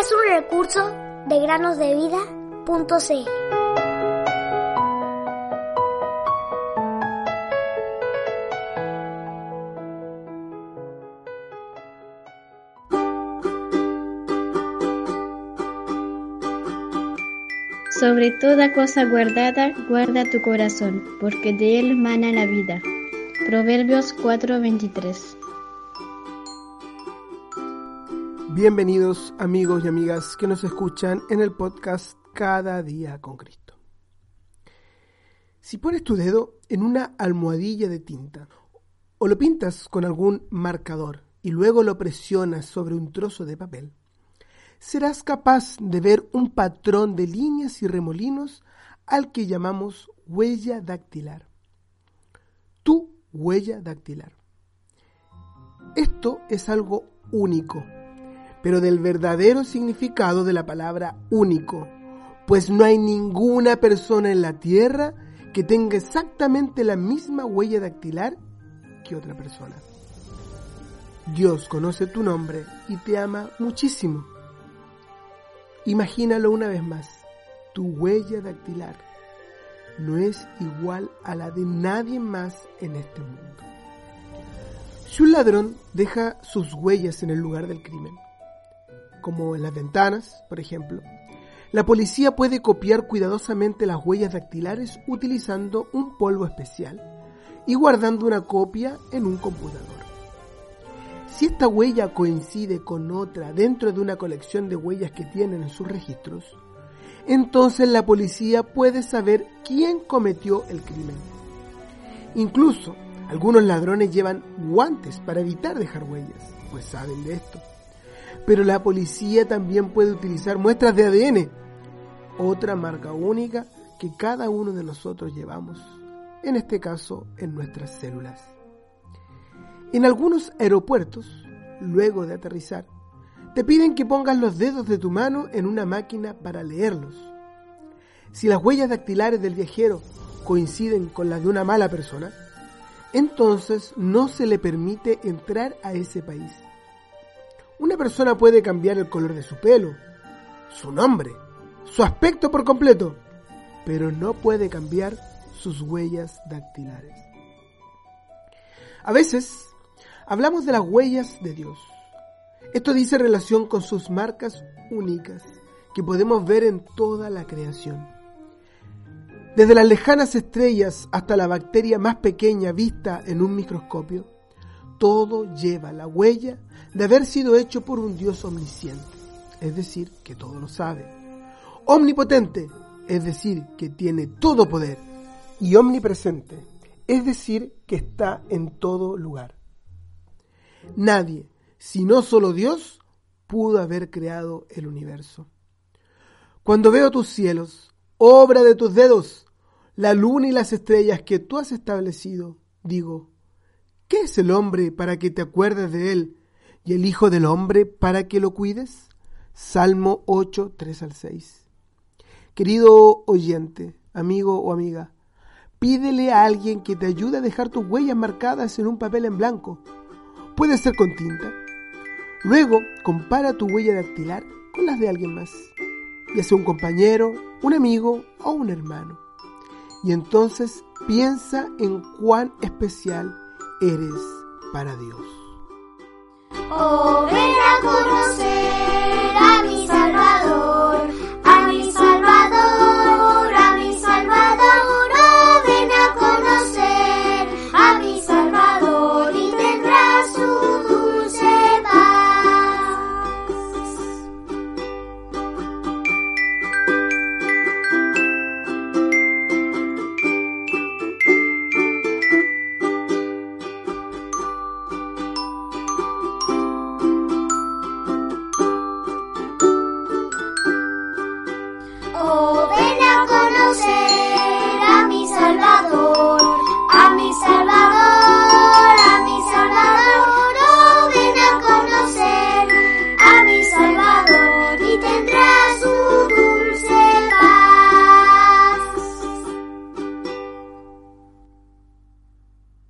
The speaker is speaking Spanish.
es un recurso de granosdevida.cl. Sobre toda cosa guardada, guarda tu corazón, porque de él mana la vida. Proverbios 4:23 Bienvenidos amigos y amigas que nos escuchan en el podcast Cada día con Cristo. Si pones tu dedo en una almohadilla de tinta o lo pintas con algún marcador y luego lo presionas sobre un trozo de papel, serás capaz de ver un patrón de líneas y remolinos al que llamamos huella dactilar. Tu huella dactilar. Esto es algo único pero del verdadero significado de la palabra único, pues no hay ninguna persona en la tierra que tenga exactamente la misma huella dactilar que otra persona. Dios conoce tu nombre y te ama muchísimo. Imagínalo una vez más, tu huella dactilar no es igual a la de nadie más en este mundo. Si un ladrón deja sus huellas en el lugar del crimen, como en las ventanas, por ejemplo, la policía puede copiar cuidadosamente las huellas dactilares utilizando un polvo especial y guardando una copia en un computador. Si esta huella coincide con otra dentro de una colección de huellas que tienen en sus registros, entonces la policía puede saber quién cometió el crimen. Incluso algunos ladrones llevan guantes para evitar dejar huellas, pues saben de esto pero la policía también puede utilizar muestras de ADN, otra marca única que cada uno de nosotros llevamos, en este caso en nuestras células. En algunos aeropuertos, luego de aterrizar, te piden que pongas los dedos de tu mano en una máquina para leerlos. Si las huellas dactilares del viajero coinciden con las de una mala persona, entonces no se le permite entrar a ese país. Una persona puede cambiar el color de su pelo, su nombre, su aspecto por completo, pero no puede cambiar sus huellas dactilares. A veces hablamos de las huellas de Dios. Esto dice relación con sus marcas únicas que podemos ver en toda la creación. Desde las lejanas estrellas hasta la bacteria más pequeña vista en un microscopio, todo lleva la huella de haber sido hecho por un Dios omnisciente, es decir, que todo lo sabe. Omnipotente, es decir, que tiene todo poder. Y omnipresente, es decir, que está en todo lugar. Nadie, sino solo Dios, pudo haber creado el universo. Cuando veo tus cielos, obra de tus dedos, la luna y las estrellas que tú has establecido, digo, ¿Qué es el hombre para que te acuerdes de él y el Hijo del Hombre para que lo cuides? Salmo 8, 3 al 6. Querido oyente, amigo o amiga, pídele a alguien que te ayude a dejar tus huellas marcadas en un papel en blanco. Puede ser con tinta. Luego, compara tu huella dactilar con las de alguien más, ya sea un compañero, un amigo o un hermano. Y entonces piensa en cuán especial eres para Dios. Oh.